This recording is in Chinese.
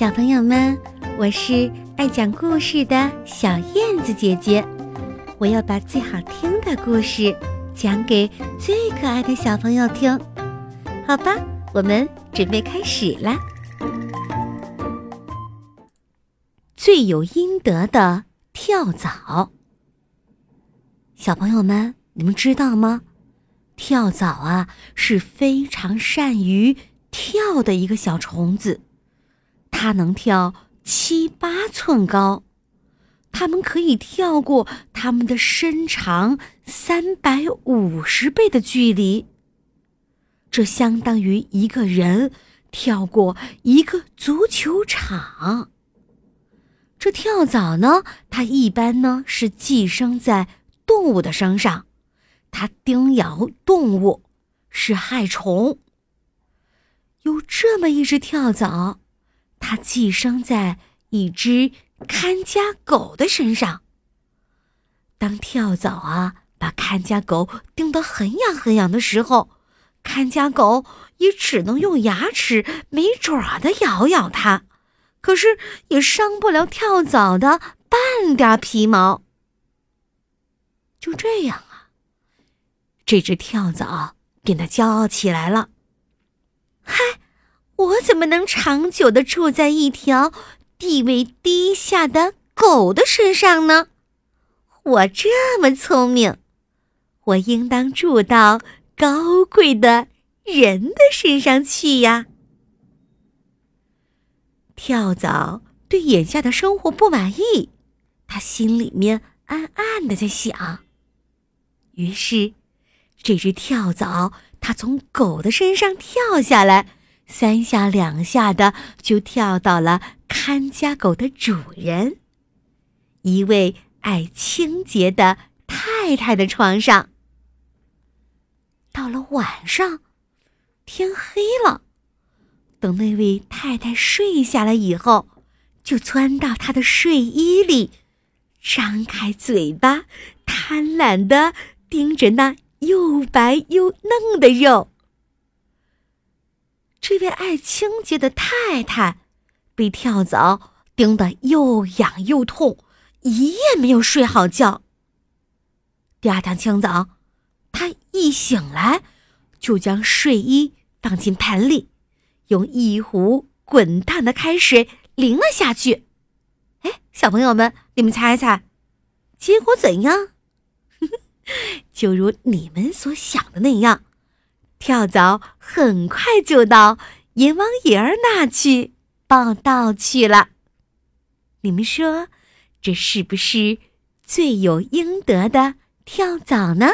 小朋友们，我是爱讲故事的小燕子姐姐，我要把最好听的故事讲给最可爱的小朋友听，好吧？我们准备开始啦！罪有应得的跳蚤，小朋友们，你们知道吗？跳蚤啊是非常善于跳的一个小虫子。它能跳七八寸高，它们可以跳过它们的身长三百五十倍的距离。这相当于一个人跳过一个足球场。这跳蚤呢，它一般呢是寄生在动物的身上，它叮咬动物，是害虫。有这么一只跳蚤。它寄生在一只看家狗的身上。当跳蚤啊把看家狗叮得很痒很痒的时候，看家狗也只能用牙齿没爪的咬咬它，可是也伤不了跳蚤的半点皮毛。就这样啊，这只跳蚤变得骄傲起来了。嗨！怎么能长久的住在一条地位低下的狗的身上呢？我这么聪明，我应当住到高贵的人的身上去呀！跳蚤对眼下的生活不满意，他心里面暗暗的在想。于是，这只跳蚤它从狗的身上跳下来。三下两下的就跳到了看家狗的主人，一位爱清洁的太太的床上。到了晚上，天黑了，等那位太太睡下了以后，就钻到她的睡衣里，张开嘴巴，贪婪的盯着那又白又嫩的肉。这位爱清洁的太太，被跳蚤叮得又痒又痛，一夜没有睡好觉。第二天清早，她一醒来，就将睡衣放进盆里，用一壶滚烫的开水淋了下去。哎，小朋友们，你们猜猜，结果怎样？就如你们所想的那样。跳蚤很快就到阎王爷儿那去报道去了。你们说，这是不是罪有应得的跳蚤呢？